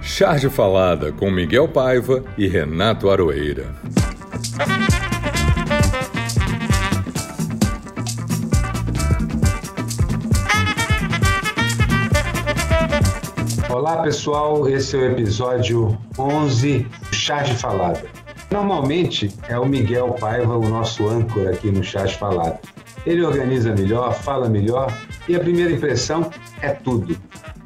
Charge Falada com Miguel Paiva e Renato Aroeira. Olá pessoal, esse é o episódio 11 Charge Falada. Normalmente é o Miguel Paiva o nosso âncora aqui no Charge Falada. Ele organiza melhor, fala melhor e a primeira impressão é tudo.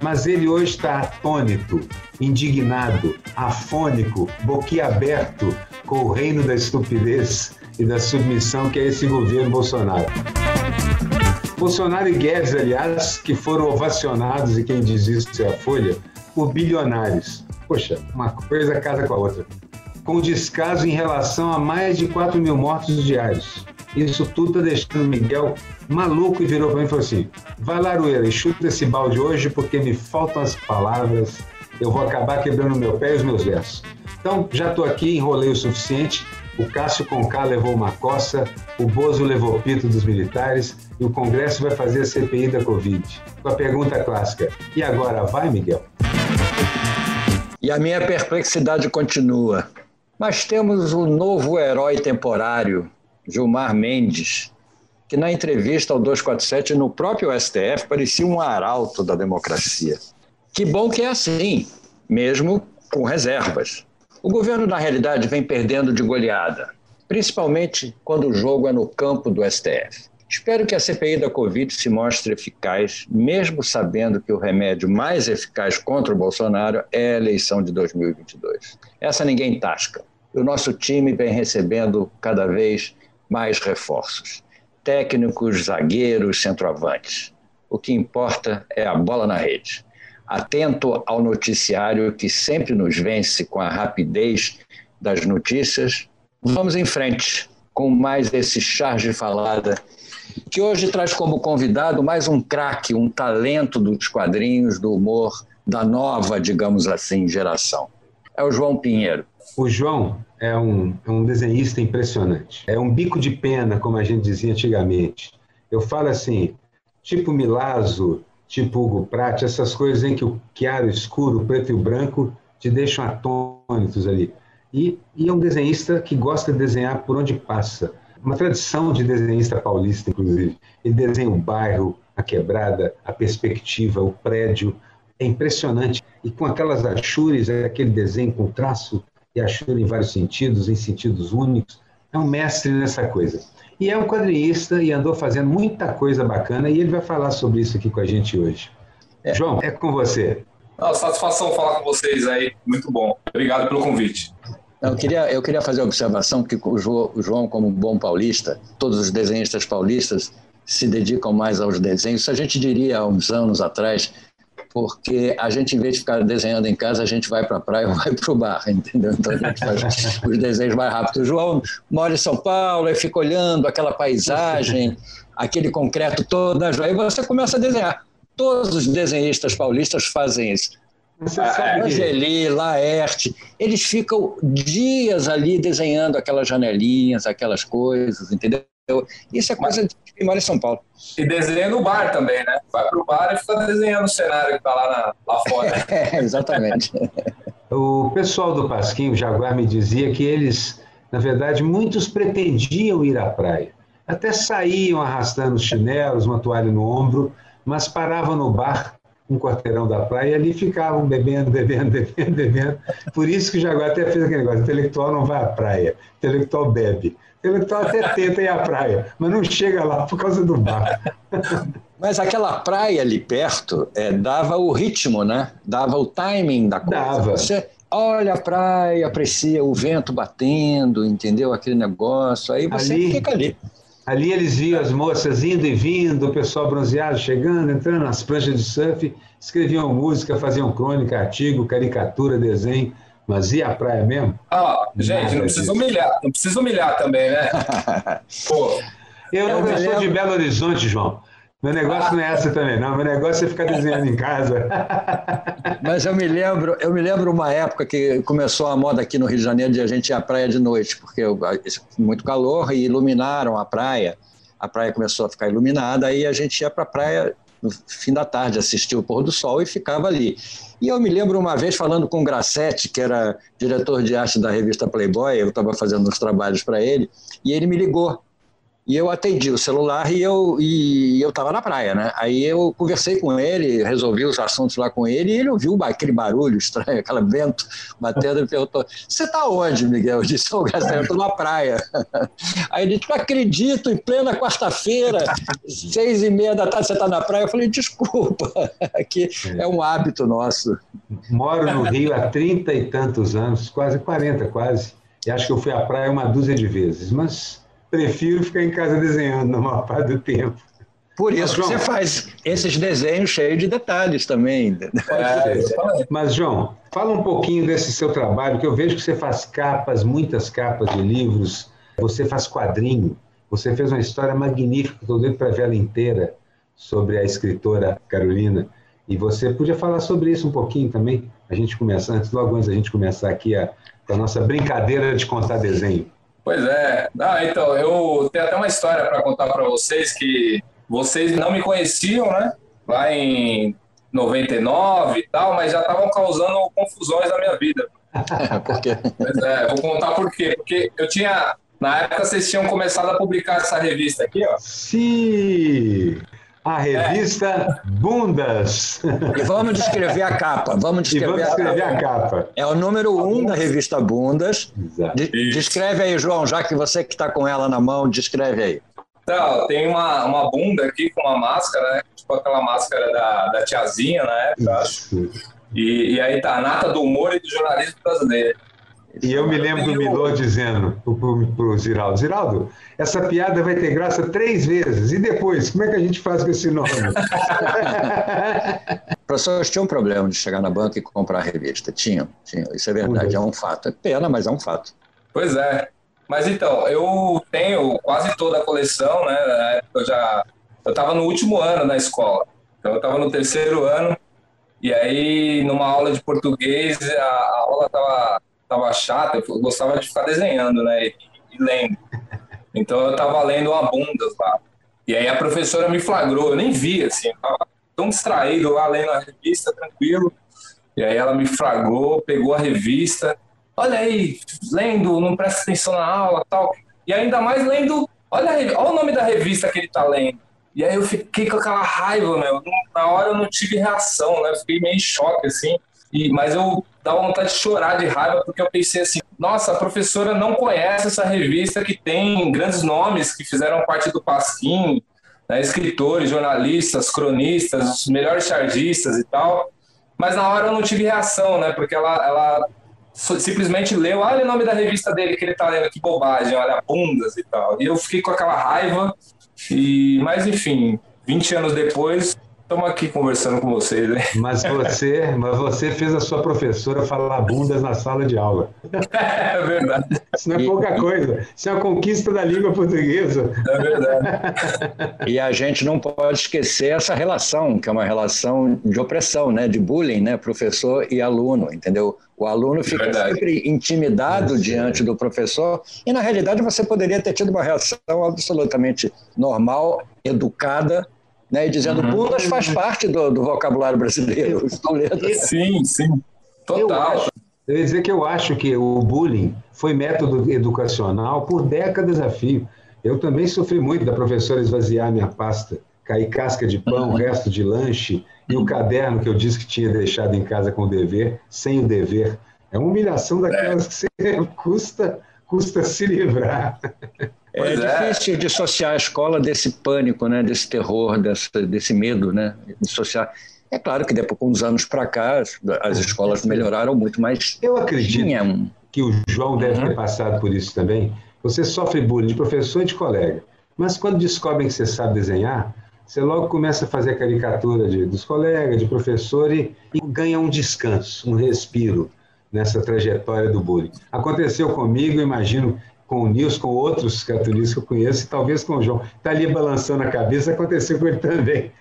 Mas ele hoje está atônito, indignado, afônico, boquiaberto com o reino da estupidez e da submissão que é esse governo Bolsonaro. Bolsonaro e Guedes, aliás, que foram ovacionados, e quem diz isso é a Folha, por bilionários. Poxa, uma coisa casa com a outra. Com descaso em relação a mais de 4 mil mortos diários. Isso tudo está deixando o Miguel maluco e virou para mim e falou assim: vai lá, Rueira, chuta esse balde hoje porque me faltam as palavras, eu vou acabar quebrando meu pé e os meus versos. Então, já estou aqui, enrolei o suficiente. O Cássio Conká levou uma coça, o Bozo levou pito dos militares e o Congresso vai fazer a CPI da Covid. Com a pergunta clássica: e agora vai, Miguel? E a minha perplexidade continua. Mas temos um novo herói temporário, Gilmar Mendes, que na entrevista ao 247 no próprio STF parecia um arauto da democracia. Que bom que é assim, mesmo com reservas. O governo, na realidade, vem perdendo de goleada, principalmente quando o jogo é no campo do STF. Espero que a CPI da Covid se mostre eficaz, mesmo sabendo que o remédio mais eficaz contra o Bolsonaro é a eleição de 2022. Essa ninguém tasca. O nosso time vem recebendo cada vez mais reforços. Técnicos, zagueiros, centroavantes. O que importa é a bola na rede. Atento ao noticiário que sempre nos vence com a rapidez das notícias, vamos em frente com mais esse charge falada que hoje traz como convidado mais um craque, um talento dos quadrinhos, do humor, da nova, digamos assim, geração. É o João Pinheiro. O João é um, é um desenhista impressionante. É um bico de pena, como a gente dizia antigamente. Eu falo assim, tipo Milazzo, tipo Hugo Pratt, essas coisas em que o chiaro, escuro, o preto e o branco te deixam atônitos ali. E, e é um desenhista que gosta de desenhar por onde passa. Uma tradição de desenhista paulista, inclusive. Ele desenha o bairro, a quebrada, a perspectiva, o prédio. É impressionante. E com aquelas achures, aquele desenho com traço e achura em vários sentidos, em sentidos únicos. É um mestre nessa coisa. E é um quadrinista e andou fazendo muita coisa bacana e ele vai falar sobre isso aqui com a gente hoje. É. João, é com você. Uma satisfação falar com vocês aí, muito bom. Obrigado pelo convite. Eu queria, eu queria fazer a observação que o João, como bom paulista, todos os desenhistas paulistas se dedicam mais aos desenhos. A gente diria há uns anos atrás, porque a gente, em vez de ficar desenhando em casa, a gente vai para a praia ou vai para o bar, entendeu? Então a gente faz os desenhos mais rápidos. O João mora em São Paulo e fica olhando aquela paisagem, aquele concreto todo, aí você começa a desenhar. Todos os desenhistas paulistas fazem isso. Angeli, Laerte, eles ficam dias ali desenhando aquelas janelinhas, aquelas coisas, entendeu? Isso é coisa de quem mora em São Paulo. E desenha no bar também, né? Vai pro bar e fica desenhando o cenário que tá lá, na, lá fora. É, exatamente. o pessoal do Pasquim, o Jaguar, me dizia que eles, na verdade, muitos pretendiam ir à praia. Até saíam arrastando os chinelos, uma toalha no ombro, mas paravam no bar um quarteirão da praia e ali ficavam bebendo, bebendo, bebendo, bebendo. Por isso que o Jaguar até fez aquele negócio: intelectual não vai à praia, intelectual bebe. Intelectual até tenta ir à praia, mas não chega lá por causa do bar. Mas aquela praia ali perto é, dava o ritmo, né? Dava o timing da coisa. Dava. Você olha a praia, aprecia o vento batendo, entendeu? Aquele negócio, aí você ali, fica ali. Ali eles viam as moças indo e vindo, o pessoal bronzeado chegando, entrando nas pranchas de surf, escreviam música, faziam crônica, artigo, caricatura, desenho. Mas e a praia mesmo? Ah, gente, não precisa humilhar, não precisa humilhar também, né? Pô. Eu não eu sou de Belo Horizonte, João. Meu negócio não é essa também, não. Meu negócio é ficar desenhando em casa. Mas eu me lembro, eu me lembro uma época que começou a moda aqui no Rio de Janeiro de a gente ir à praia de noite, porque muito calor e iluminaram a praia. A praia começou a ficar iluminada, aí a gente ia para a praia no fim da tarde, assistia o pôr do sol e ficava ali. E eu me lembro uma vez falando com o Grassetti, que era diretor de arte da revista Playboy, eu estava fazendo uns trabalhos para ele, e ele me ligou e eu atendi o celular e eu e eu estava na praia, né? Aí eu conversei com ele, resolvi os assuntos lá com ele e ele ouviu aquele barulho estranho, aquele vento batendo e perguntou: "Você está onde, Miguel?" Eu disse: "Ô, oh, eu estou na praia." Aí ele disse: "Não acredito, em plena quarta-feira, seis e meia da tarde você está na praia." Eu falei: "Desculpa, aqui é um hábito nosso." Moro no Rio há trinta e tantos anos, quase 40 quase. E acho que eu fui à praia uma dúzia de vezes, mas prefiro ficar em casa desenhando na maior parte do tempo. Por isso Mas, João, você faz esses desenhos cheios de detalhes também. É, mas, João, fala um pouquinho desse seu trabalho, que eu vejo que você faz capas, muitas capas de livros, você faz quadrinho, você fez uma história magnífica, estou doido para ver ela inteira, sobre a escritora Carolina. E você podia falar sobre isso um pouquinho também, a gente começar, antes, logo antes da gente começar aqui a, a nossa brincadeira de contar desenho. Pois é. Ah, então, eu tenho até uma história para contar para vocês que vocês não me conheciam, né? Lá em 99 e tal, mas já estavam causando confusões na minha vida. por quê? Pois é, vou contar por quê. Porque eu tinha. Na época vocês tinham começado a publicar essa revista aqui, ó. Sim! A revista é. Bundas. E vamos descrever a capa. Vamos descrever, vamos descrever a, capa. a, capa. É o número um da revista Bundas. De, descreve aí, João, já que você que está com ela na mão, descreve aí. Então, tem uma, uma bunda aqui com uma máscara, né? Tipo aquela máscara da, da tiazinha na época, acho. E, e aí tá a nata do humor e do jornalismo brasileiro. E eu me lembro do Milor dizendo para o Ziraldo, Ziraldo, essa piada vai ter graça três vezes. E depois, como é que a gente faz com esse nome? Professores tinham um problema de chegar na banca e comprar a revista. Tinham, tinham. Isso é verdade, uhum. é um fato. É pena, mas é um fato. Pois é. Mas então, eu tenho quase toda a coleção, né? Eu já eu estava no último ano na escola. Então eu estava no terceiro ano. E aí, numa aula de português, a, a aula estava tava chata, eu gostava de ficar desenhando, né? E, e lendo. Então eu tava lendo uma bunda lá. E aí a professora me flagrou, eu nem vi, assim, eu tava tão distraído lá lendo a revista, tranquilo. E aí ela me flagrou, pegou a revista, olha aí, lendo, não presta atenção na aula tal. E ainda mais lendo, olha, aí, olha o nome da revista que ele tá lendo. E aí eu fiquei com aquela raiva, meu. Na hora eu não tive reação, né? Eu fiquei meio em choque, assim. E, mas eu dava vontade de chorar de raiva, porque eu pensei assim: nossa, a professora não conhece essa revista que tem grandes nomes que fizeram parte do Pasquim, né, escritores, jornalistas, cronistas, os melhores chargistas e tal. Mas na hora eu não tive reação, né? Porque ela, ela simplesmente leu, olha o nome da revista dele que ele tá lendo, que bobagem, olha, bundas e tal. E eu fiquei com aquela raiva, e mas enfim, 20 anos depois, Estamos aqui conversando com vocês, né? Mas você, mas você fez a sua professora falar bundas na sala de aula. É verdade. Isso não é pouca coisa. Isso é uma conquista da língua portuguesa. É verdade. E a gente não pode esquecer essa relação, que é uma relação de opressão, né? De bullying, né? Professor e aluno, entendeu? O aluno fica verdade. sempre intimidado diante do professor e, na realidade, você poderia ter tido uma reação absolutamente normal, educada, né, e dizendo uhum. bundas faz parte do, do vocabulário brasileiro. sim, sim. Total. Eu, acho, eu ia dizer que eu acho que o bullying foi método educacional por décadas a fio. Eu também sofri muito da professora esvaziar minha pasta, cair casca de pão, uhum. resto de lanche e o caderno que eu disse que tinha deixado em casa com o dever, sem o dever. É uma humilhação daquelas que você custa, custa se livrar. É, é difícil dissociar a escola desse pânico, né, desse terror, desse, desse medo, né, dissociar. É claro que depois, com uns anos para cá, as, as escolas melhoraram muito, mas eu acredito um... que o João deve uhum. ter passado por isso também. Você sofre bullying de professor e de colega, mas quando descobrem que você sabe desenhar, você logo começa a fazer caricatura de, dos colegas, de professor e, e ganha um descanso, um respiro nessa trajetória do bullying. Aconteceu comigo, imagino com o Nils, com outros cartunistas que eu conheço, e talvez com o João. Está ali balançando a cabeça, aconteceu com ele também.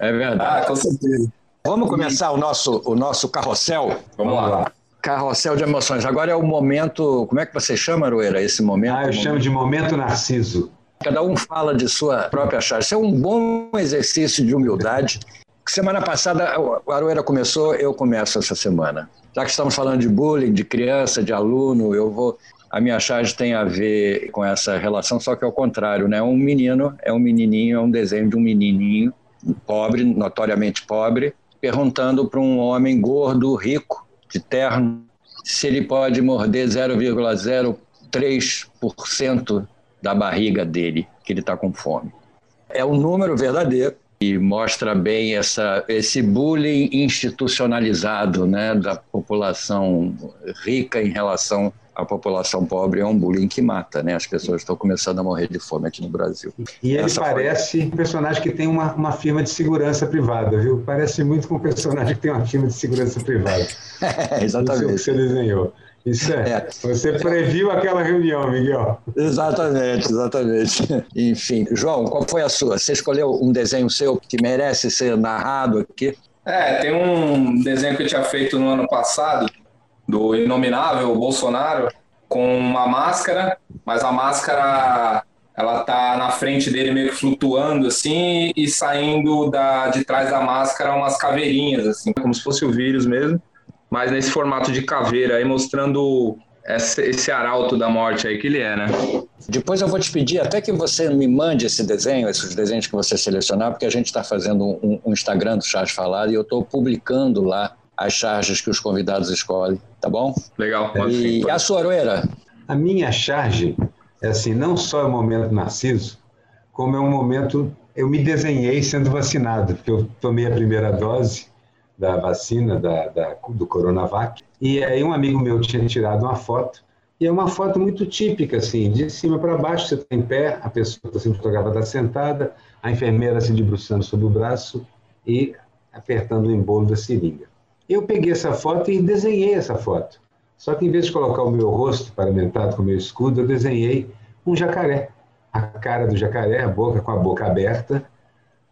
é verdade. Ah, com certeza. Vamos começar o nosso, o nosso carrossel? Vamos lá. Carrossel de emoções. Agora é o momento. Como é que você chama, Aroeira, esse momento? Ah, eu chamo de momento Narciso. Cada um fala de sua própria charge. Isso é um bom exercício de humildade. Semana passada a Aroeira começou, eu começo essa semana. Já que estamos falando de bullying, de criança, de aluno, eu vou. A minha charge tem a ver com essa relação, só que é o contrário, né? Um menino, é um menininho, é um desenho de um menininho pobre, notoriamente pobre, perguntando para um homem gordo, rico, de terno, se ele pode morder 0,03% da barriga dele, que ele está com fome. É um número verdadeiro e mostra bem essa, esse bullying institucionalizado né, da população rica em relação à população pobre. É um bullying que mata, né? As pessoas estão começando a morrer de fome aqui no Brasil. E ele essa parece foi... um personagem que tem uma, uma firma de segurança privada, viu? Parece muito com um personagem que tem uma firma de segurança privada. é, exatamente. Isso que você desenhou. Isso é. é. Você previu aquela reunião, Miguel. Exatamente, exatamente. Enfim, João, qual foi a sua? Você escolheu um desenho seu que merece ser narrado aqui? É, tem um desenho que eu tinha feito no ano passado, do inominável Bolsonaro, com uma máscara, mas a máscara ela tá na frente dele meio que flutuando assim e saindo da, de trás da máscara umas caveirinhas assim, como se fosse o vírus mesmo mas nesse formato de caveira aí, mostrando esse arauto da morte aí que ele é, né? Depois eu vou te pedir até que você me mande esse desenho, esses desenhos que você selecionar, porque a gente está fazendo um, um, Instagram do Charge Falado e eu estou publicando lá as charges que os convidados escolhem, tá bom? Legal. E a sua Aroeira? A minha charge é assim, não só é o momento Narciso, como é um momento... Eu me desenhei sendo vacinado, porque eu tomei a primeira dose da vacina da, da, do Coronavac. E aí um amigo meu tinha tirado uma foto, e é uma foto muito típica, assim, de cima para baixo, você está em pé, a pessoa está sendo fotografada sentada, a enfermeira se debruçando sobre o braço e apertando o embolo da seringa. Eu peguei essa foto e desenhei essa foto. Só que em vez de colocar o meu rosto paramentado com o meu escudo, eu desenhei um jacaré. A cara do jacaré, a boca com a boca aberta.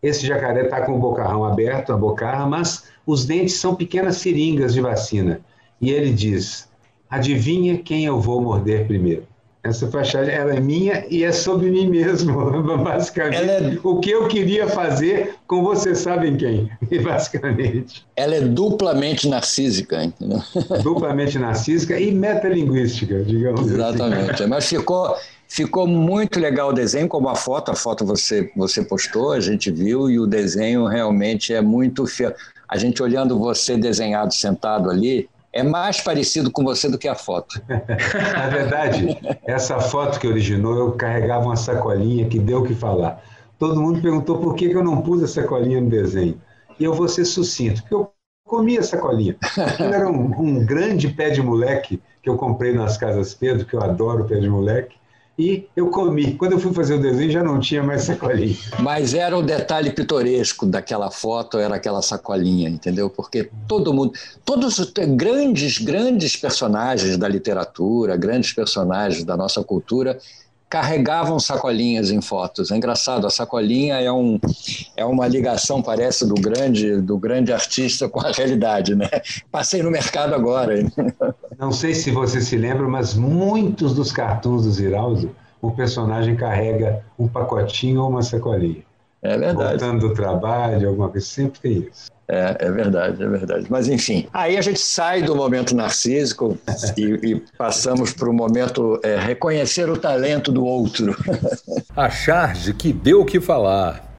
Esse jacaré está com o bocarrão aberto, a bocarra, mas os dentes são pequenas seringas de vacina. E ele diz: adivinha quem eu vou morder primeiro? Essa faixa ela é minha e é sobre mim mesmo, basicamente. É... O que eu queria fazer com você sabem quem, basicamente. Ela é duplamente narcísica, entendeu? Duplamente narcísica e metalinguística, digamos assim. Exatamente. Assim. Mas ficou, ficou muito legal o desenho, como a foto. A foto você, você postou, a gente viu, e o desenho realmente é muito fiel a gente olhando você desenhado sentado ali, é mais parecido com você do que a foto. Na verdade, essa foto que originou, eu carregava uma sacolinha que deu o que falar. Todo mundo perguntou por que eu não pus a sacolinha no desenho. E eu vou ser sucinto, porque eu comia a sacolinha. Era um, um grande pé de moleque que eu comprei nas Casas Pedro, que eu adoro pé de moleque e eu comi. Quando eu fui fazer o desenho, já não tinha mais sacolinha. Mas era o detalhe pitoresco daquela foto, era aquela sacolinha, entendeu? Porque todo mundo, todos os grandes, grandes personagens da literatura, grandes personagens da nossa cultura, carregavam sacolinhas em fotos. É engraçado, a sacolinha é, um, é uma ligação, parece, do grande, do grande artista com a realidade. Né? Passei no mercado agora. Não sei se você se lembra, mas muitos dos cartuns do Ziraldo, o personagem carrega um pacotinho ou uma sacolinha. É verdade. Voltando do trabalho, alguma coisa, sempre tem isso. É, é verdade, é verdade. Mas enfim, aí a gente sai do momento narcísico e, e passamos para o momento é, reconhecer o talento do outro. a charge que deu o que falar.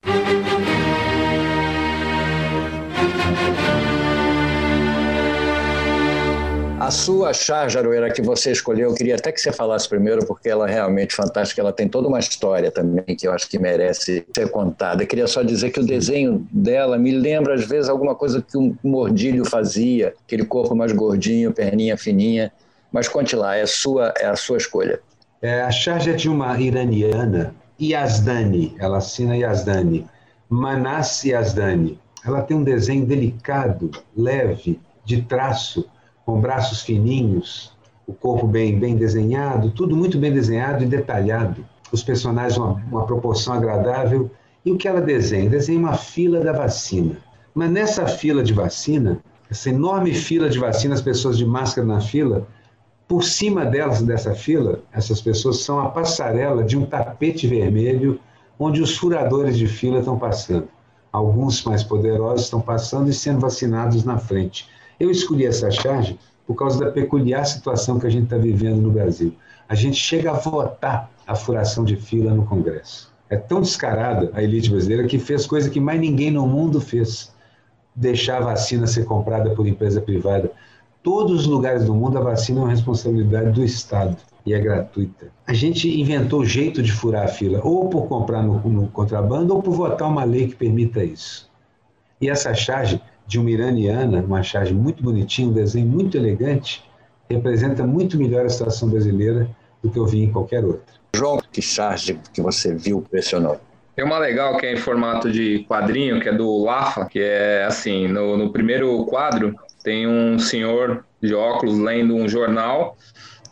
A sua charge, Aroeira, que você escolheu, eu queria até que você falasse primeiro, porque ela é realmente fantástica. Ela tem toda uma história também que eu acho que merece ser contada. Eu queria só dizer que o desenho dela me lembra, às vezes, alguma coisa que um mordilho fazia, aquele corpo mais gordinho, perninha fininha. Mas conte lá, é a sua, é a sua escolha. É, a charge é de uma iraniana, Yazdani, ela assina Yazdani, Manas Yazdani. Ela tem um desenho delicado, leve, de traço, com braços fininhos, o corpo bem, bem desenhado, tudo muito bem desenhado e detalhado. Os personagens, uma, uma proporção agradável. E o que ela desenha? Desenha uma fila da vacina. Mas nessa fila de vacina, essa enorme fila de vacina, as pessoas de máscara na fila, Por cima delas, dessa fila, essas pessoas são a passarela de um tapete vermelho onde os furadores de fila estão passando. Alguns mais poderosos estão passando e sendo vacinados na frente. Eu escolhi essa charge por causa da peculiar situação que a gente está vivendo no Brasil. A gente chega a votar a furação de fila no Congresso. É tão descarada a elite brasileira que fez coisa que mais ninguém no mundo fez: deixar a vacina ser comprada por empresa privada. Todos os lugares do mundo a vacina é uma responsabilidade do Estado e é gratuita. A gente inventou o jeito de furar a fila, ou por comprar no, no contrabando, ou por votar uma lei que permita isso. E essa charge de uma iraniana, uma charge muito bonitinha, um desenho muito elegante, representa muito melhor a situação brasileira do que eu vi em qualquer outra. João, que charge que você viu impressionou? Tem uma legal que é em formato de quadrinho, que é do Lafa, que é assim, no, no primeiro quadro tem um senhor de óculos lendo um jornal,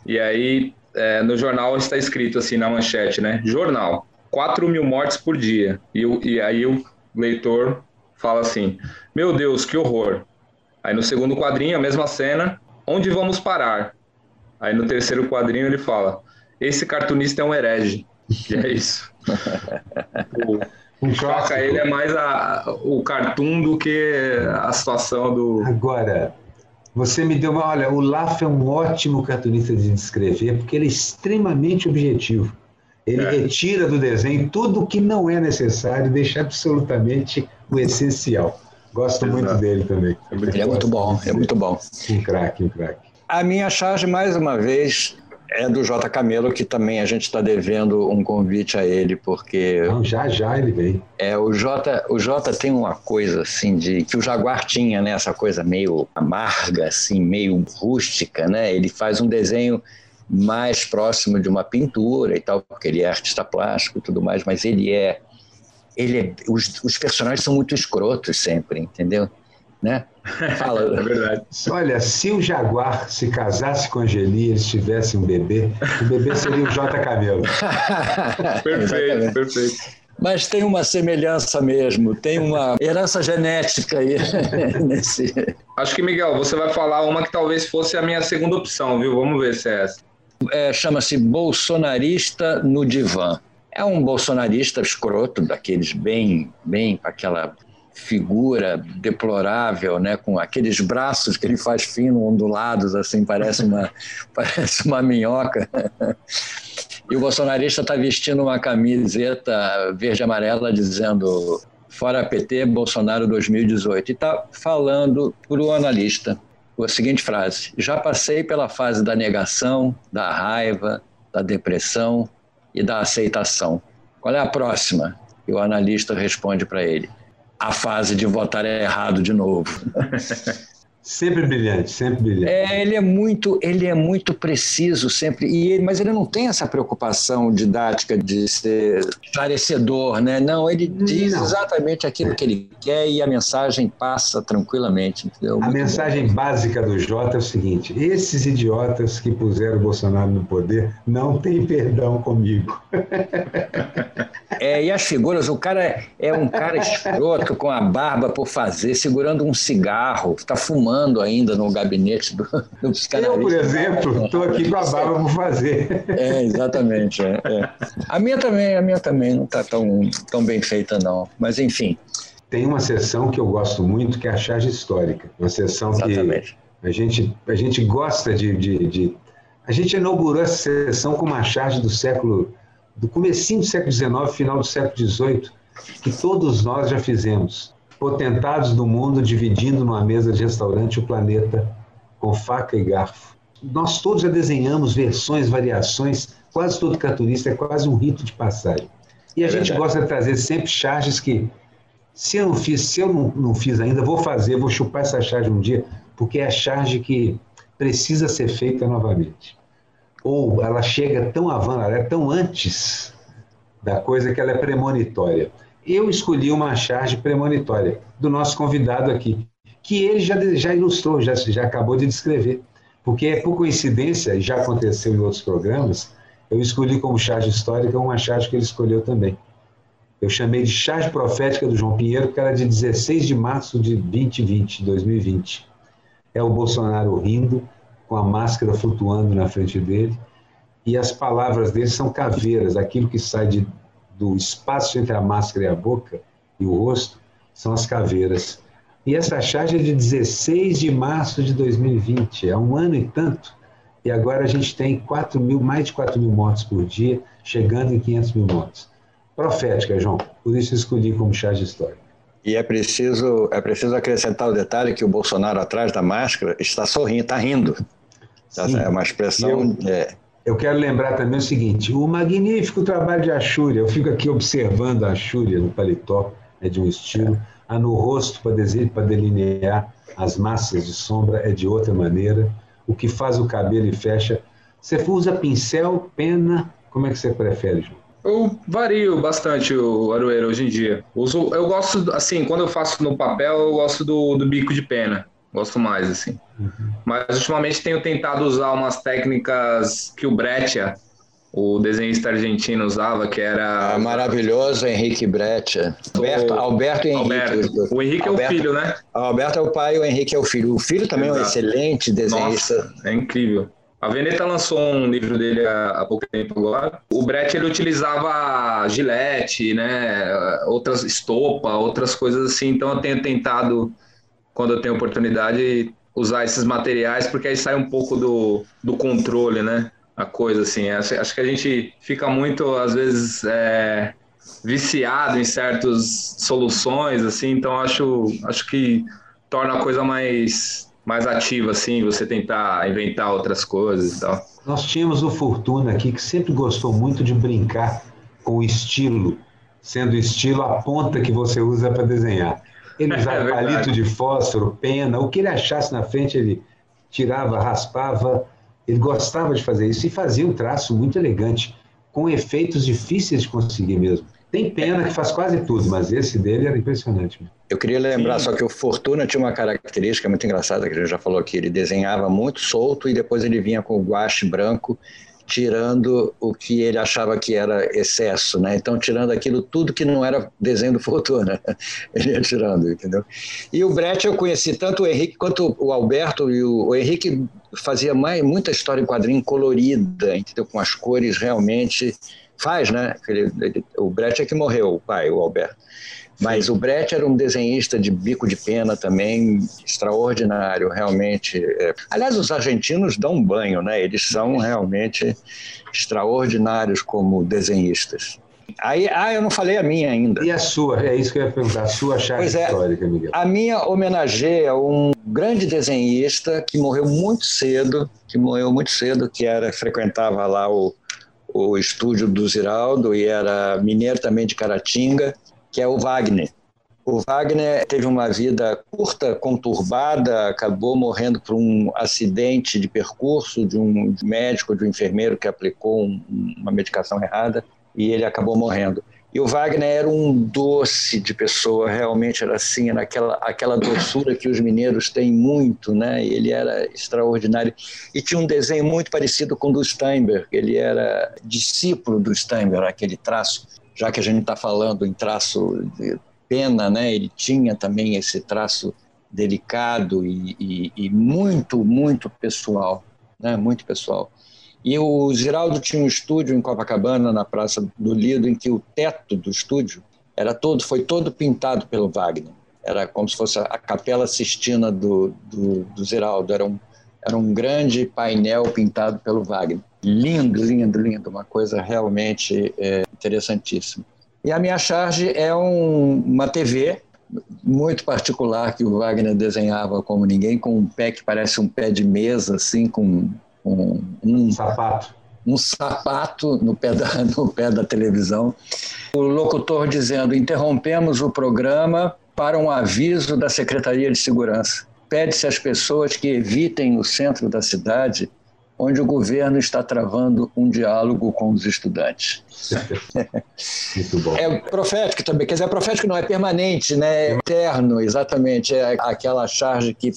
e aí é, no jornal está escrito assim na manchete, né? Jornal, 4 mil mortes por dia. E, e aí o leitor fala assim: Meu Deus, que horror. Aí no segundo quadrinho, a mesma cena, onde vamos parar? Aí no terceiro quadrinho ele fala: Esse cartunista é um herege. Que é isso. o, o choca ele é mais a, o cartoon do que a situação do. Agora, você me deu uma. Olha, o Laf é um ótimo cartunista de descrever, porque ele é extremamente objetivo. Ele é. retira do desenho tudo o que não é necessário, deixa absolutamente o essencial. Gosto Exato. muito dele também. Ele é muito bom, é muito bom. Um craque, um craque. A minha charge, mais uma vez, é do J. Camelo, que também a gente está devendo um convite a ele, porque. Não, já já ele vem. É, o J, o J tem uma coisa assim de. que o Jaguar tinha, né? Essa coisa meio amarga, assim, meio rústica, né? Ele faz um desenho mais próximo de uma pintura e tal, porque ele é artista plástico e tudo mais, mas ele é. Ele é os, os personagens são muito escrotos sempre, entendeu? né? Fala. É verdade. Olha, se o Jaguar se casasse com a Angeli e eles tivessem um bebê, o bebê seria o J. Camelo. perfeito, perfeito. Mas tem uma semelhança mesmo, tem uma herança genética aí nesse. Acho que, Miguel, você vai falar uma que talvez fosse a minha segunda opção, viu? Vamos ver se é essa. É, Chama-se Bolsonarista no Divã. É um bolsonarista escroto, daqueles bem, bem aquela figura deplorável, né, com aqueles braços que ele faz fino, ondulados, assim, parece uma, parece uma minhoca. E o bolsonarista está vestindo uma camiseta verde amarela dizendo fora PT, Bolsonaro 2018. E está falando para o analista a seguinte frase: Já passei pela fase da negação, da raiva, da depressão e da aceitação. Qual é a próxima? E o analista responde para ele: a fase de votar errado de novo. Sempre brilhante, sempre brilhante. É, ele é muito, ele é muito preciso sempre, e ele, mas ele não tem essa preocupação didática de ser esclarecedor, né? Não, ele diz não. exatamente aquilo que ele quer e a mensagem passa tranquilamente, entendeu? A muito mensagem bom. básica do Jota é o seguinte: esses idiotas que puseram o Bolsonaro no poder não têm perdão comigo. É, e as figuras, o cara é um cara escroto com a barba por fazer, segurando um cigarro, está fumando ainda no gabinete do, do psicanalista. Eu, por exemplo, estou aqui com a barba por fazer. É, exatamente. É, é. A minha também, a minha também não está tão, tão bem feita, não. Mas enfim. Tem uma sessão que eu gosto muito, que é a charge histórica. Uma sessão exatamente. que a gente, a gente gosta de, de, de... A gente inaugurou essa sessão com uma charge do século do comecinho do século XIX, final do século XVIII, que todos nós já fizemos. Potentados do mundo dividindo numa mesa de restaurante o planeta com faca e garfo. Nós todos já desenhamos versões, variações, quase todo cartunista é quase um rito de passagem. E a é gente verdade. gosta de trazer sempre charges que, se eu não fiz, se eu não, não fiz ainda, vou fazer, vou chupar essa charge um dia, porque é a charge que precisa ser feita novamente ou ela chega tão avançada, é tão antes da coisa que ela é premonitória. Eu escolhi uma charge premonitória do nosso convidado aqui, que ele já, já ilustrou, já, já acabou de descrever. Porque, por coincidência, já aconteceu em outros programas, eu escolhi como charge histórica uma charge que ele escolheu também. Eu chamei de charge profética do João Pinheiro, que era de 16 de março de 2020, 2020. É o Bolsonaro rindo, com a máscara flutuando na frente dele, e as palavras dele são caveiras, aquilo que sai de, do espaço entre a máscara e a boca e o rosto são as caveiras. E essa charge é de 16 de março de 2020, é um ano e tanto, e agora a gente tem 4 mil, mais de 4 mil mortos por dia, chegando em 500 mil mortos. Profética, João, por isso escolhi como charge histórica. E é preciso, é preciso acrescentar o detalhe que o Bolsonaro, atrás da máscara, está sorrindo, está rindo. Sim. É uma expressão. Eu, é... eu, quero lembrar também o seguinte: o magnífico trabalho de Axúria. Eu fico aqui observando a Axúria no paletó, é de um estilo, a no rosto para delinear as massas de sombra é de outra maneira. O que faz o cabelo e fecha. Você usa pincel, pena? Como é que você prefere, João? Eu vario bastante o aroeiro hoje em dia. Uso, eu gosto, assim, quando eu faço no papel, eu gosto do, do bico de pena. Gosto mais, assim. Uhum. Mas ultimamente tenho tentado usar umas técnicas que o Breccia, o desenhista argentino, usava, que era. Ah, maravilhoso Henrique Breccia. Alberto, Alberto Henrique. Alberto. O Henrique Alberto, é o filho, né? Alberto é o pai, o Henrique é o filho. O filho também Exato. é um excelente desenhista. Nossa, é incrível. A Veneta lançou um livro dele há, há pouco tempo agora. O Brett ele utilizava gilete, né, outras estopa, outras coisas assim. Então eu tenho tentado, quando eu tenho oportunidade, usar esses materiais porque aí sai um pouco do, do controle, né? A coisa assim. Acho, acho que a gente fica muito às vezes é, viciado em certas soluções, assim. Então acho acho que torna a coisa mais mais ativa, assim, você tentar inventar outras coisas e tal? Nós tínhamos o Fortuna aqui, que sempre gostou muito de brincar com o estilo, sendo o estilo a ponta que você usa para desenhar. Ele usava é palito de fósforo, pena, o que ele achasse na frente, ele tirava, raspava. Ele gostava de fazer isso e fazia um traço muito elegante, com efeitos difíceis de conseguir mesmo. Tem pena que faz quase tudo, mas esse dele era impressionante. Eu queria lembrar Sim. só que o Fortuna tinha uma característica muito engraçada, que a gente já falou aqui, ele desenhava muito solto e depois ele vinha com o guache branco, tirando o que ele achava que era excesso, né? Então, tirando aquilo tudo que não era desenho do Fortuna, ele ia tirando, entendeu? E o Brett eu conheci tanto o Henrique quanto o Alberto, e o, o Henrique fazia mais, muita história em quadrinho colorida, entendeu? Com as cores realmente faz, né? Ele, ele, o Brett é que morreu, o pai, o Alberto. Mas Sim. o Brett era um desenhista de bico de pena também, extraordinário, realmente. É. Aliás, os argentinos dão banho, né? Eles são realmente extraordinários como desenhistas. Aí, ah, eu não falei a minha ainda. E a sua? É isso que eu ia perguntar. A sua chave é, histórica, Miguel. A minha homenageia um grande desenhista que morreu muito cedo, que morreu muito cedo, que era frequentava lá o o estúdio do Ziraldo e era mineiro também de Caratinga, que é o Wagner. O Wagner teve uma vida curta, conturbada, acabou morrendo por um acidente de percurso de um médico, de um enfermeiro que aplicou um, uma medicação errada e ele acabou morrendo. E o Wagner era um doce de pessoa, realmente era assim, era aquela, aquela doçura que os mineiros têm muito, né? Ele era extraordinário. E tinha um desenho muito parecido com o do Steinberg, ele era discípulo do Steinberg, aquele traço, já que a gente está falando em traço de pena, né? Ele tinha também esse traço delicado e, e, e muito, muito pessoal, né? Muito pessoal. E o Giraldo tinha um estúdio em Copacabana, na Praça do Lido, em que o teto do estúdio era todo, foi todo pintado pelo Wagner. Era como se fosse a Capela Sistina do, do, do Ziraldo. Era um, era um grande painel pintado pelo Wagner. Lindo, lindo, lindo. Uma coisa realmente é, interessantíssima. E a minha charge é um, uma TV muito particular que o Wagner desenhava como ninguém, com um pé que parece um pé de mesa, assim, com um, um sapato. Um sapato no pé, da, no pé da televisão. O locutor dizendo: interrompemos o programa para um aviso da Secretaria de Segurança. Pede-se às pessoas que evitem o centro da cidade, onde o governo está travando um diálogo com os estudantes. Muito bom. É profético também, quer dizer, é profético não, é permanente, né? é eterno, exatamente. É aquela charge que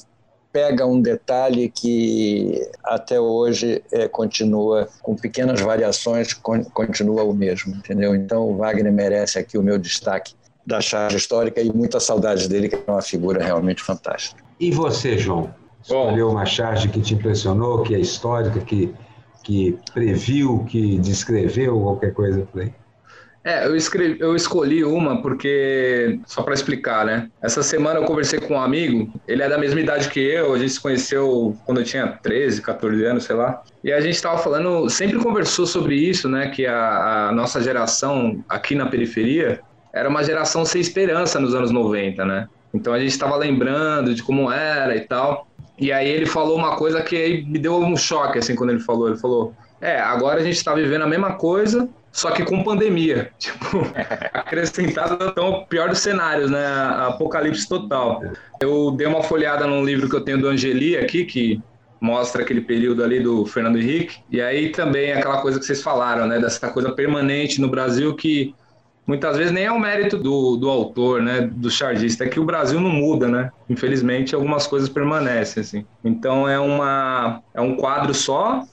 pega um detalhe que até hoje é, continua, com pequenas variações, con continua o mesmo, entendeu? Então o Wagner merece aqui o meu destaque da charge histórica e muita saudade dele, que é uma figura realmente fantástica. E você, João? Escolheu uma charge que te impressionou, que é histórica, que, que previu, que descreveu, qualquer coisa por aí? É, eu, escrevi, eu escolhi uma porque, só para explicar, né? Essa semana eu conversei com um amigo, ele é da mesma idade que eu, a gente se conheceu quando eu tinha 13, 14 anos, sei lá. E a gente estava falando, sempre conversou sobre isso, né? Que a, a nossa geração aqui na periferia era uma geração sem esperança nos anos 90, né? Então a gente estava lembrando de como era e tal. E aí ele falou uma coisa que me deu um choque, assim, quando ele falou. Ele falou, é, agora a gente está vivendo a mesma coisa, só que com pandemia. Tipo, acrescentado então o pior dos cenários, né? Apocalipse total. Eu dei uma folhada num livro que eu tenho do Angeli aqui, que mostra aquele período ali do Fernando Henrique. E aí também aquela coisa que vocês falaram, né? Dessa coisa permanente no Brasil que muitas vezes nem é o mérito do, do autor, né? Do chargista, é que o Brasil não muda, né? Infelizmente algumas coisas permanecem, assim. Então é, uma, é um quadro só,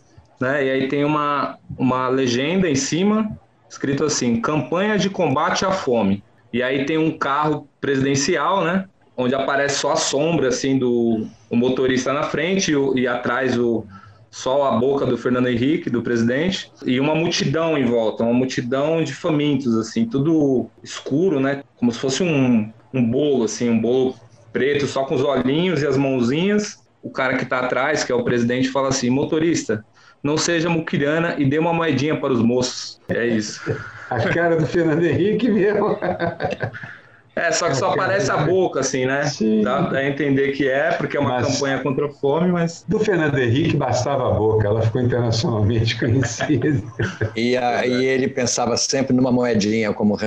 né? E aí tem uma, uma legenda em cima, escrito assim: campanha de combate à fome. E aí tem um carro presidencial, né? Onde aparece só a sombra, assim, do o motorista na frente e, e atrás o, só a boca do Fernando Henrique, do presidente, e uma multidão em volta, uma multidão de famintos, assim, tudo escuro, né? Como se fosse um, um bolo, assim, um bolo preto, só com os olhinhos e as mãozinhas. O cara que está atrás, que é o presidente, fala assim: motorista, não seja muquirana e dê uma moedinha para os moços. É isso. A cara do Fernando Henrique mesmo. É, só que só aparece a boca, assim, né? Sim. Dá a entender que é, porque é uma mas, campanha contra a fome, mas. Do Fernando Henrique bastava a boca, ela ficou internacionalmente conhecida. e, a, e ele pensava sempre numa moedinha como,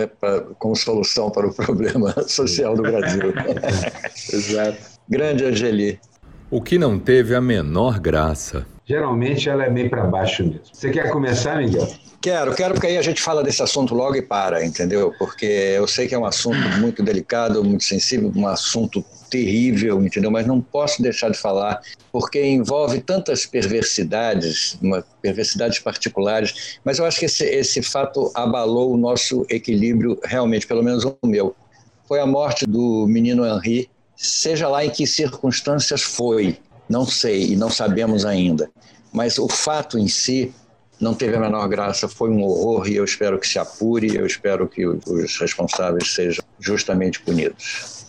como solução para o problema social do Brasil. Exato. Grande Angeli. O que não teve a menor graça geralmente ela é meio para baixo mesmo. Você quer começar, Miguel? Quero, quero, porque aí a gente fala desse assunto logo e para, entendeu? Porque eu sei que é um assunto muito delicado, muito sensível, um assunto terrível, entendeu? Mas não posso deixar de falar, porque envolve tantas perversidades, uma, perversidades particulares, mas eu acho que esse, esse fato abalou o nosso equilíbrio, realmente, pelo menos o meu. Foi a morte do menino Henri, seja lá em que circunstâncias foi, não sei e não sabemos ainda. Mas o fato em si não teve a menor graça, foi um horror e eu espero que se apure, eu espero que os responsáveis sejam justamente punidos.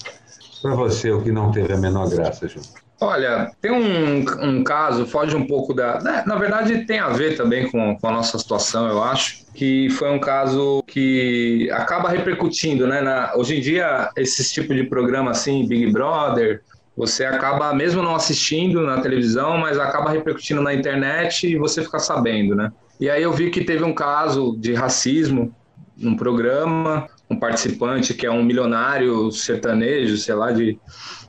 Para você, o que não teve a menor graça, João? Olha, tem um, um caso, foge um pouco da. Né, na verdade, tem a ver também com, com, a nossa situação, eu acho, que foi um caso que acaba repercutindo, né? Na, hoje em dia, esse tipo de programa assim, Big Brother, você acaba mesmo não assistindo na televisão, mas acaba repercutindo na internet e você fica sabendo, né? E aí eu vi que teve um caso de racismo num programa, um participante que é um milionário sertanejo, sei lá, de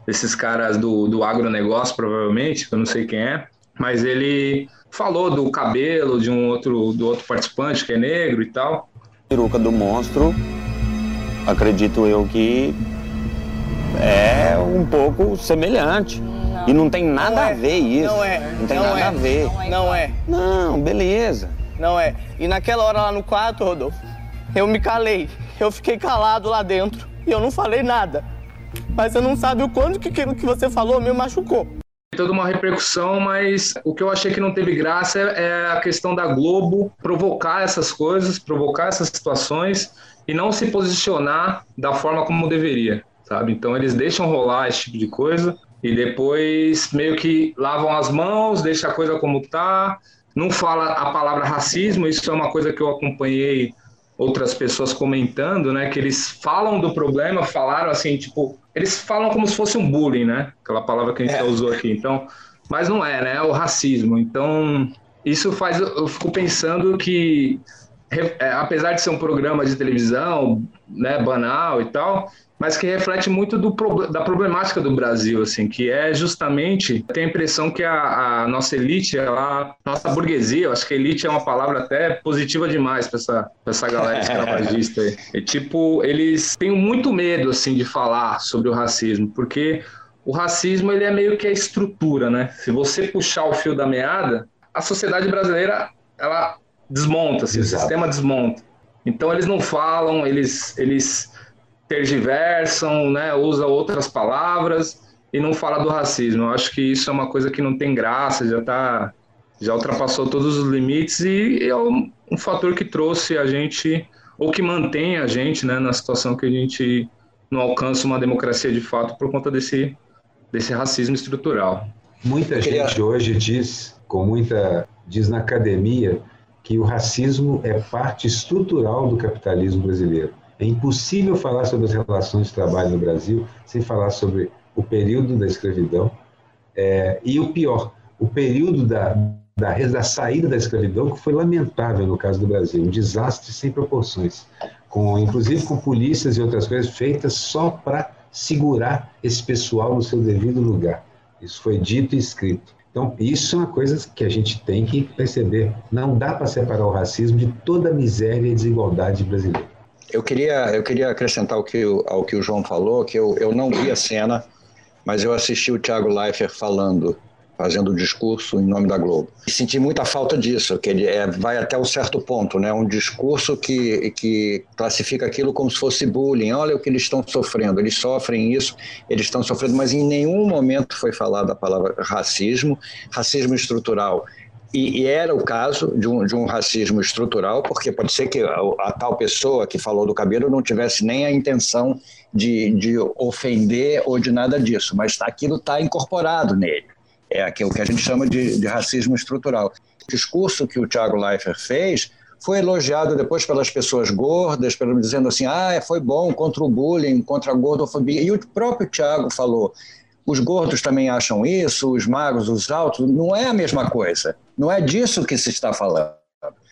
desses caras do, do agronegócio, provavelmente, eu não sei quem é, mas ele falou do cabelo de um outro, do outro participante que é negro e tal. Peruca do monstro, acredito eu que é um pouco semelhante. Não. E não tem nada não é. a ver isso. Não é. Não tem não nada é. a ver. Não é. Não, beleza. Não é. E naquela hora lá no quarto, Rodolfo, eu me calei. Eu fiquei calado lá dentro. E eu não falei nada. Mas você não sabe o quanto que aquilo que você falou me machucou. Toda uma repercussão, mas o que eu achei que não teve graça é a questão da Globo provocar essas coisas, provocar essas situações e não se posicionar da forma como deveria sabe? Então eles deixam rolar esse tipo de coisa e depois meio que lavam as mãos, deixa a coisa como tá, não fala a palavra racismo, isso é uma coisa que eu acompanhei outras pessoas comentando, né, que eles falam do problema, falaram assim, tipo, eles falam como se fosse um bullying, né? Aquela palavra que a gente é. usou aqui. Então, mas não é, né? É o racismo. Então, isso faz eu fico pensando que é, apesar de ser um programa de televisão, né, banal e tal, mas que reflete muito do, da problemática do Brasil, assim, que é justamente, tem a impressão que a, a nossa elite, a nossa burguesia, eu acho que elite é uma palavra até positiva demais para essa, essa galera escravagista aí. E, tipo, eles têm muito medo, assim, de falar sobre o racismo, porque o racismo, ele é meio que a estrutura, né? Se você puxar o fio da meada, a sociedade brasileira, ela desmonta, assim, o sistema desmonta. Então, eles não falam, eles... eles tergiversam, né, usa outras palavras, e não fala do racismo. Eu acho que isso é uma coisa que não tem graça, já tá já ultrapassou todos os limites e é um, um fator que trouxe a gente ou que mantém a gente, né, na situação que a gente não alcança uma democracia de fato por conta desse desse racismo estrutural. Muita gente hoje diz, com muita diz na academia que o racismo é parte estrutural do capitalismo brasileiro. É impossível falar sobre as relações de trabalho no Brasil sem falar sobre o período da escravidão é, e o pior, o período da, da, da saída da escravidão, que foi lamentável no caso do Brasil, um desastre sem proporções, com inclusive com polícias e outras coisas feitas só para segurar esse pessoal no seu devido lugar. Isso foi dito e escrito. Então, isso é uma coisa que a gente tem que perceber. Não dá para separar o racismo de toda a miséria e desigualdade brasileira. Eu queria, eu queria acrescentar ao que, ao que o João falou, que eu, eu não vi a cena, mas eu assisti o Thiago Leifert falando, fazendo o discurso em nome da Globo. E senti muita falta disso, que ele é, vai até um certo ponto, né? Um discurso que, que classifica aquilo como se fosse bullying. Olha o que eles estão sofrendo, eles sofrem isso, eles estão sofrendo, mas em nenhum momento foi falada a palavra racismo, racismo estrutural. E, e, era o caso de um, de um racismo estrutural, porque pode ser que a, a, tal pessoa que falou do cabelo não tivesse nem a intenção de, de ofender ou de nada disso, mas aquilo está incorporado nele. É aquilo que a gente chama de, de racismo estrutural. O discurso que o Tiago Leifert fez foi elogiado depois pelas pessoas gordas, pelo, dizendo assim, ah, foi bom contra o bullying, contra a gordofobia. E o próprio Tiago falou, os gordos também acham isso, os magros, os altos, não é a mesma coisa. Não é disso que se está falando.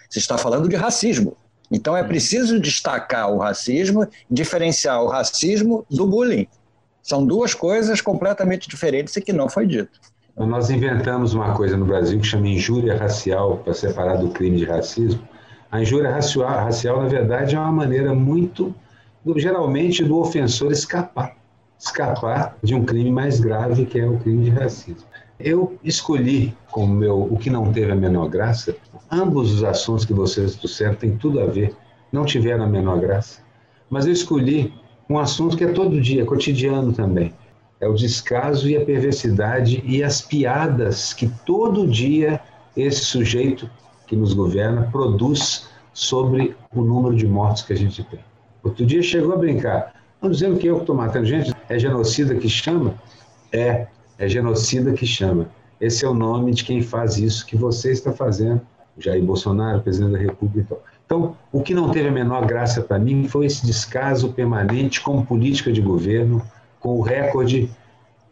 Se está falando de racismo. Então é preciso destacar o racismo, diferenciar o racismo do bullying. São duas coisas completamente diferentes e que não foi dito. Nós inventamos uma coisa no Brasil que chama injúria racial para separar do crime de racismo. A injúria racial, racial, na verdade, é uma maneira muito, geralmente, do ofensor escapar escapar de um crime mais grave, que é o crime de racismo. Eu escolhi como meu o que não teve a menor graça. Ambos os assuntos que vocês trouxeram têm tudo a ver, não tiveram a menor graça. Mas eu escolhi um assunto que é todo dia, cotidiano também. É o descaso e a perversidade e as piadas que todo dia esse sujeito que nos governa produz sobre o número de mortos que a gente tem. Outro dia chegou a brincar. Não dizendo que eu que estou matando gente, é genocida que chama? É, é genocida que chama. Esse é o nome de quem faz isso que você está fazendo, Jair Bolsonaro, presidente da República. Então, o que não teve a menor graça para mim foi esse descaso permanente como política de governo, com o recorde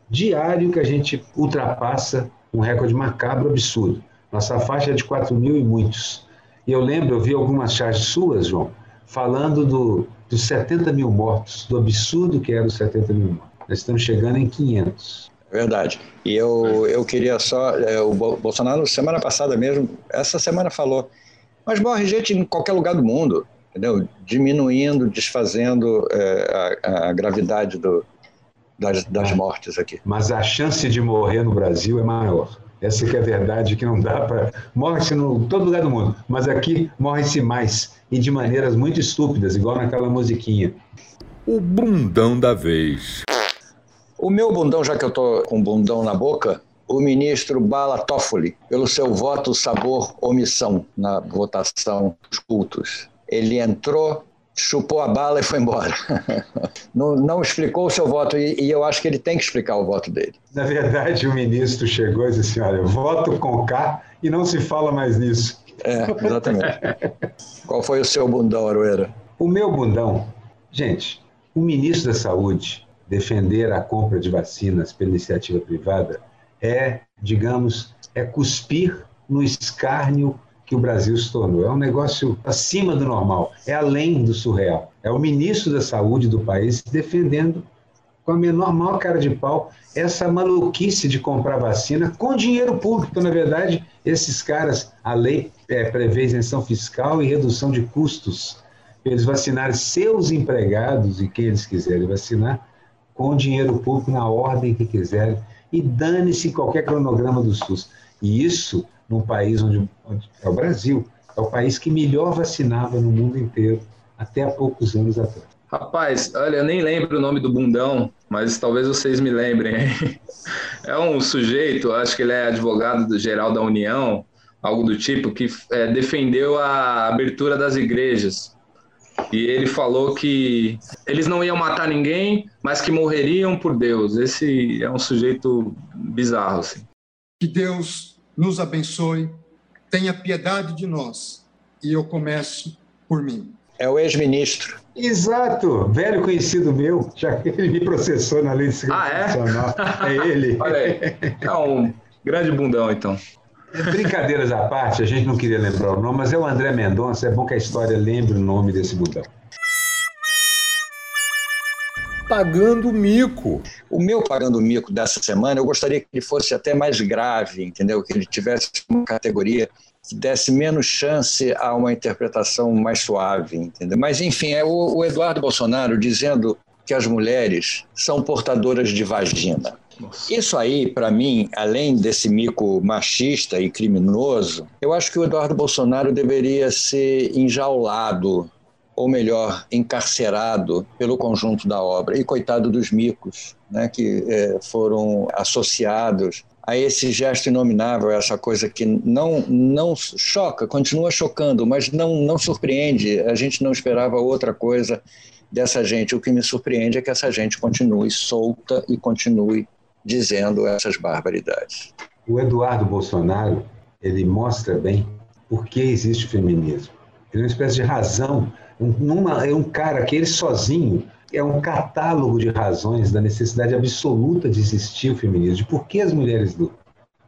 diário que a gente ultrapassa, um recorde macabro, absurdo. Nossa faixa é de 4 mil e muitos. E eu lembro, eu vi algumas charges suas, João, falando do, dos 70 mil mortos, do absurdo que eram os 70 mil mortos. Nós estamos chegando em 500. Verdade. E eu, eu queria só. É, o Bolsonaro, semana passada mesmo, essa semana falou, mas morre gente em qualquer lugar do mundo, entendeu? Diminuindo, desfazendo é, a, a, gravidade do, das, das mortes aqui. Mas a chance de morrer no Brasil é maior. Essa que é a verdade, que não dá para... Morre-se em todo lugar do mundo, mas aqui morre-se mais, e de maneiras muito estúpidas, igual naquela musiquinha. O bundão da vez. O meu bundão, já que eu estou com bundão na boca, o ministro Bala Toffoli, pelo seu voto sabor omissão na votação dos cultos. Ele entrou chupou a bala e foi embora. não, não, explicou o seu voto e, e, eu acho que ele tem que explicar o voto dele. Na verdade, o ministro chegou e disse assim: olha, voto com K e não se fala mais nisso. É, exatamente. Qual foi o seu bundão, Aroeira? O meu bundão, gente, o ministro da Saúde defender a compra de vacinas pela iniciativa privada é, digamos, é cuspir no escárnio que o Brasil se tornou. É um negócio acima do normal, é além do surreal. É o ministro da Saúde do país defendendo com a menor maior cara de pau essa maluquice de comprar vacina com dinheiro público. Na verdade, esses caras, a lei é, prevê isenção fiscal e redução de custos para eles vacinarem seus empregados e quem eles quiserem vacinar com dinheiro público na ordem que quiserem e dane-se qualquer cronograma do SUS. E isso num país onde, onde, é o Brasil, é o país que melhor vacinava no mundo inteiro até há poucos anos atrás. Rapaz, olha, eu nem lembro o nome do bundão, mas talvez vocês me lembrem. É um sujeito, acho que ele é advogado geral da União, algo do tipo, que é, defendeu a abertura das igrejas. E ele falou que eles não iam matar ninguém, mas que morreriam por Deus. Esse é um sujeito bizarro. Assim. Que Deus nos abençoe, tenha piedade de nós. E eu começo por mim. É o ex-ministro. Exato, velho conhecido meu, já que ele me processou na lei de segurança ah, é? nacional. É ele. Olha aí. É um grande bundão, então. Brincadeiras à parte, a gente não queria lembrar o nome, mas é o André Mendonça. É bom que a história lembre o nome desse bundão. Pagando mico. O meu pagando mico dessa semana, eu gostaria que ele fosse até mais grave, entendeu? Que ele tivesse uma categoria que desse menos chance a uma interpretação mais suave, entendeu? Mas, enfim, é o, o Eduardo Bolsonaro dizendo que as mulheres são portadoras de vagina. Isso aí, para mim, além desse mico machista e criminoso, eu acho que o Eduardo Bolsonaro deveria ser enjaulado, ou melhor, encarcerado pelo conjunto da obra. E coitado dos micos, né, que é, foram associados a esse gesto inominável, essa coisa que não, não choca, continua chocando, mas não, não surpreende. A gente não esperava outra coisa dessa gente. O que me surpreende é que essa gente continue solta e continue dizendo essas barbaridades. O Eduardo Bolsonaro, ele mostra bem por que existe o feminismo. Ele é uma espécie de razão, um, é um cara que ele sozinho é um catálogo de razões da necessidade absoluta de existir o feminismo, de por que as mulheres lutam.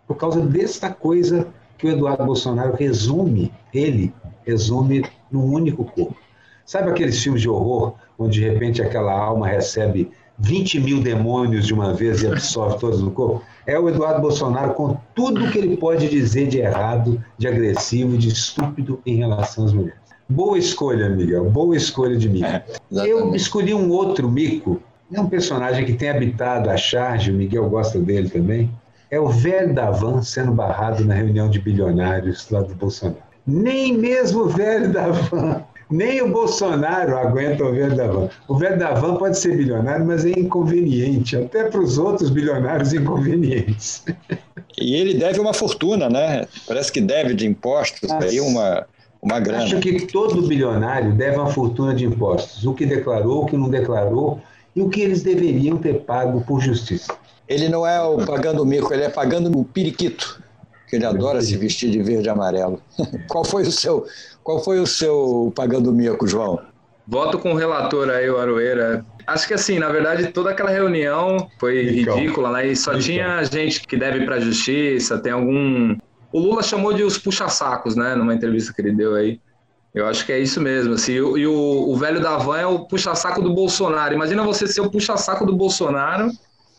Por causa desta coisa que o Eduardo Bolsonaro resume, ele resume num único corpo. Sabe aqueles filmes de horror, onde de repente aquela alma recebe 20 mil demônios de uma vez e absorve todos no corpo? É o Eduardo Bolsonaro com tudo que ele pode dizer de errado, de agressivo, de estúpido em relação às mulheres. Boa escolha, Miguel. Boa escolha de mico. É, eu escolhi um outro mico. É um personagem que tem habitado a charge, o Miguel gosta dele também. É o velho da van sendo barrado na reunião de bilionários lá do Bolsonaro. Nem mesmo o velho da van, nem o Bolsonaro aguenta o velho da van. O velho da van pode ser bilionário, mas é inconveniente, até para os outros bilionários inconvenientes. E ele deve uma fortuna, né? Parece que deve de impostos aí uma uma grana. Acho que todo bilionário deve uma fortuna de impostos. O que declarou, o que não declarou e o que eles deveriam ter pago por justiça. Ele não é o pagando o mico, ele é pagando o periquito, que ele adora se vestir de verde e amarelo. qual foi o seu, qual foi o seu pagando o mico, João? Voto com o relator aí, o Aroeira. Acho que assim, na verdade, toda aquela reunião foi ridícula, né? E só tinha gente que deve para a justiça, tem algum o Lula chamou de os puxa-sacos, né, numa entrevista que ele deu aí. Eu acho que é isso mesmo. Assim, e o, o velho da van é o puxa-saco do Bolsonaro. Imagina você ser o puxa-saco do Bolsonaro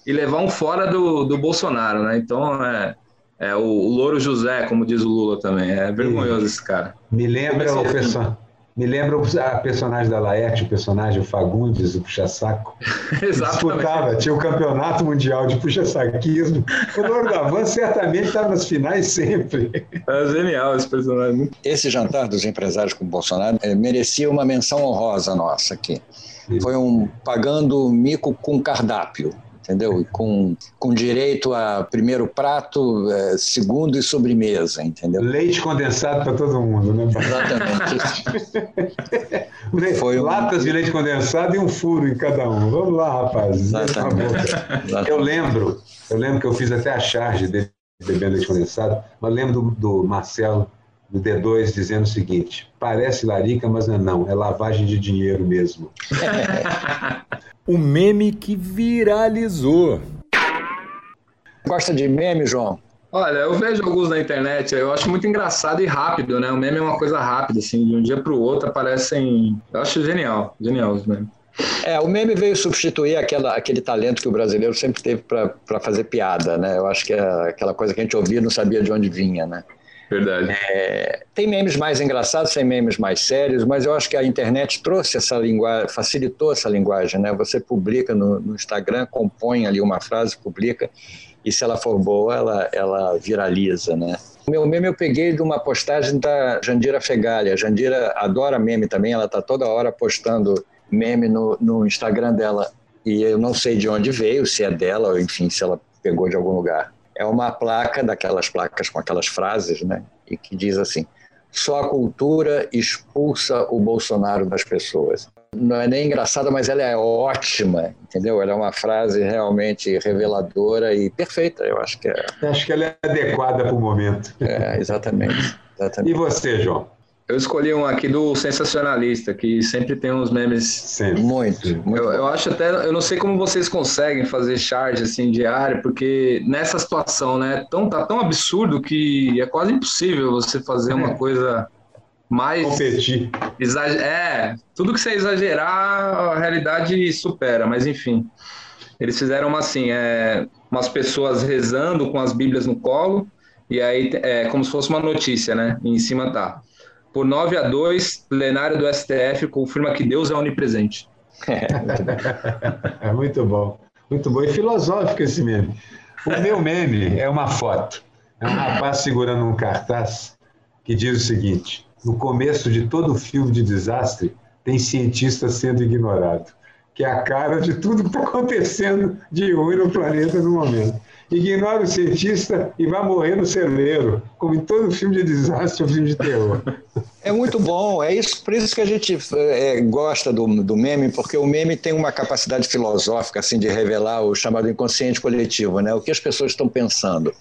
e levar um fora do, do Bolsonaro, né? Então é, é o, o Louro José, como diz o Lula também. É vergonhoso esse cara. Me lembra o pessoal. Me lembra a personagem da Laerte, o personagem Fagundes, o puxa-saco. Exatamente. Disputava, tinha o campeonato mundial de puxa-saquismo. O Louro Van certamente estava nas finais sempre. É genial esse personagem. Esse jantar dos empresários com o Bolsonaro é, merecia uma menção honrosa nossa aqui. Foi um pagando mico com cardápio entendeu? Com, com direito a primeiro prato, é, segundo e sobremesa, entendeu? Leite condensado para todo mundo, né? Exatamente. Foi Latas um... de leite condensado e um furo em cada um. Vamos lá, rapaz. Exatamente. Exatamente. Eu lembro, eu lembro que eu fiz até a charge dele bebendo leite condensado, mas lembro do, do Marcelo do D2 dizendo o seguinte: parece larica, mas não é não, é lavagem de dinheiro mesmo. o meme que viralizou. Gosta de meme, João? Olha, eu vejo alguns na internet, eu acho muito engraçado e rápido, né? O meme é uma coisa rápida, assim, de um dia para o outro aparecem. Eu acho genial, genial os memes. É, o meme veio substituir aquela, aquele talento que o brasileiro sempre teve para fazer piada, né? Eu acho que é aquela coisa que a gente ouvia e não sabia de onde vinha, né? Verdade. É, tem memes mais engraçados, tem memes mais sérios, mas eu acho que a internet trouxe essa linguagem, facilitou essa linguagem, né? Você publica no, no Instagram, compõe ali uma frase, publica, e se ela for boa, ela, ela viraliza, né? O meu meme eu peguei de uma postagem da Jandira Fegali. A Jandira adora meme também, ela está toda hora postando meme no, no Instagram dela. e eu não sei de onde veio, se é dela ou enfim, se ela pegou de algum lugar. É uma placa daquelas placas com aquelas frases, né? E que diz assim: só a cultura expulsa o Bolsonaro das pessoas. Não é nem engraçada, mas ela é ótima, entendeu? Ela é uma frase realmente reveladora e perfeita, eu acho que é. Acho que ela é adequada para o momento. É, exatamente, exatamente. E você, João? Eu escolhi um aqui do sensacionalista, que sempre tem uns memes. Sempre. Muito. muito eu, eu, acho até. Eu não sei como vocês conseguem fazer charge assim diário, porque nessa situação, né? Tão, tá tão absurdo que é quase impossível você fazer uma é. coisa mais. Competir. Exager... É, tudo que você exagerar, a realidade supera, mas enfim. Eles fizeram uma assim, é, umas pessoas rezando com as Bíblias no colo, e aí é como se fosse uma notícia, né? E em cima tá por 9 a 2, plenário do STF confirma que Deus é onipresente. É, muito bom. Muito bom. E filosófico esse meme. O meu meme é uma foto. É um rapaz segurando um cartaz que diz o seguinte: no começo de todo filme de desastre, tem cientista sendo ignorado, que é a cara de tudo que está acontecendo de ruim no planeta no momento ignora o cientista e vai morrer no celeiro, como em todo filme de desastre ou filme de terror. É muito bom, é isso, por isso que a gente é, gosta do, do meme, porque o meme tem uma capacidade filosófica assim de revelar o chamado inconsciente coletivo, né? O que as pessoas estão pensando.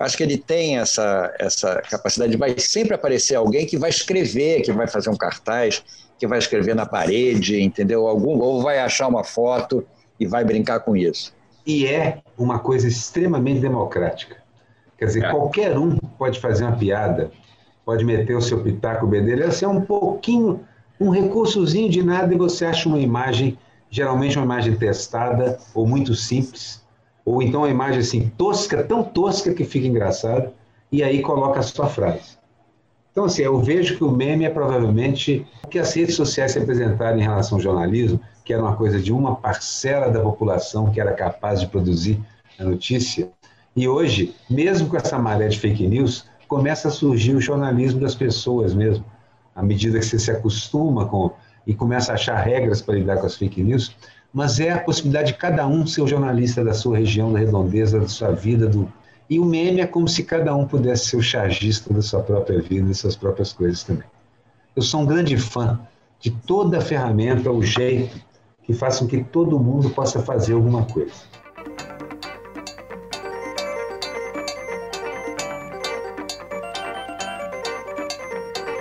Acho que ele tem essa, essa capacidade, vai sempre aparecer alguém que vai escrever, que vai fazer um cartaz, que vai escrever na parede, entendeu? Algum ou vai achar uma foto e vai brincar com isso e é uma coisa extremamente democrática. Quer dizer, é. qualquer um pode fazer uma piada, pode meter o seu pitaco bedelho, esse é um pouquinho, um recursozinho de nada e você acha uma imagem, geralmente uma imagem testada ou muito simples, ou então uma imagem assim tosca, tão tosca que fica engraçada, e aí coloca a sua frase. Então, assim, eu vejo que o meme é provavelmente o que as redes sociais se apresentaram em relação ao jornalismo, que era uma coisa de uma parcela da população que era capaz de produzir a notícia. E hoje, mesmo com essa maré de fake news, começa a surgir o jornalismo das pessoas mesmo. À medida que você se acostuma com e começa a achar regras para lidar com as fake news, mas é a possibilidade de cada um ser o jornalista da sua região, da redondeza, da sua vida. Do... E o meme é como se cada um pudesse ser o chargista da sua própria vida, das suas próprias coisas também. Eu sou um grande fã de toda a ferramenta, o jeito que façam que todo mundo possa fazer alguma coisa.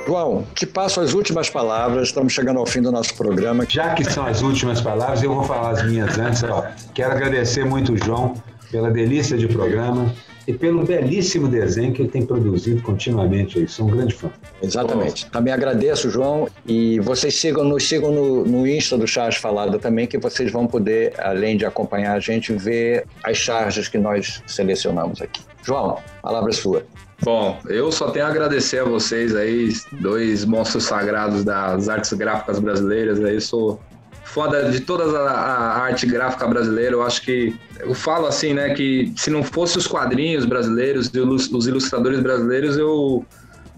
João, te passo as últimas palavras, estamos chegando ao fim do nosso programa. Já que são as últimas palavras, eu vou falar as minhas antes. Ó. Quero agradecer muito o João pela delícia de programa e pelo belíssimo desenho que ele tem produzido continuamente aí. Sou um grande fã. Exatamente. Também agradeço, João, e vocês sigam, nos sigam no, no Insta do Charles Falada também, que vocês vão poder, além de acompanhar a gente, ver as charges que nós selecionamos aqui. João, palavra sua. Bom, eu só tenho a agradecer a vocês aí, dois monstros sagrados das artes gráficas brasileiras. Aí sou foda de toda a, a, arte gráfica brasileira. Eu acho que eu falo assim, né, que se não fosse os quadrinhos brasileiros os ilustradores brasileiros, eu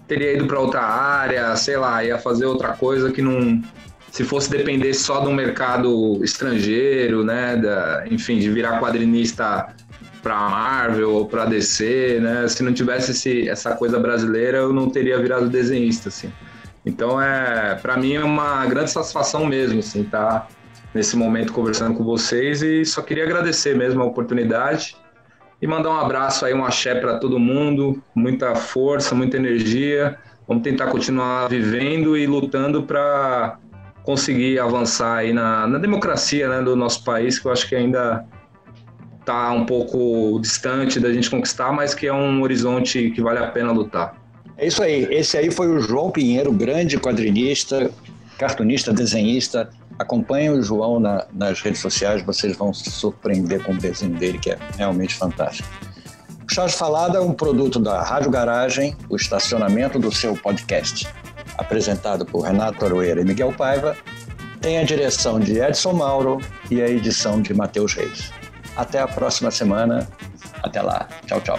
teria ido para outra área, sei lá, ia fazer outra coisa que não se fosse depender só um mercado estrangeiro, né, da, enfim, de virar quadrinista para Marvel ou para DC, né? Se não tivesse esse, essa coisa brasileira, eu não teria virado desenhista, assim. Então, é, para mim é uma grande satisfação mesmo, assim, estar tá nesse momento conversando com vocês e só queria agradecer mesmo a oportunidade e mandar um abraço aí, um axé para todo mundo, muita força, muita energia. Vamos tentar continuar vivendo e lutando para conseguir avançar aí na, na democracia né, do nosso país, que eu acho que ainda está um pouco distante da gente conquistar, mas que é um horizonte que vale a pena lutar. É isso aí. Esse aí foi o João Pinheiro, grande quadrinista, cartunista, desenhista. Acompanhem o João na, nas redes sociais, vocês vão se surpreender com o desenho dele, que é realmente fantástico. O Charles Falada é um produto da Rádio Garagem, o estacionamento do seu podcast. Apresentado por Renato Aroeira e Miguel Paiva, tem a direção de Edson Mauro e a edição de Matheus Reis. Até a próxima semana. Até lá. Tchau, tchau.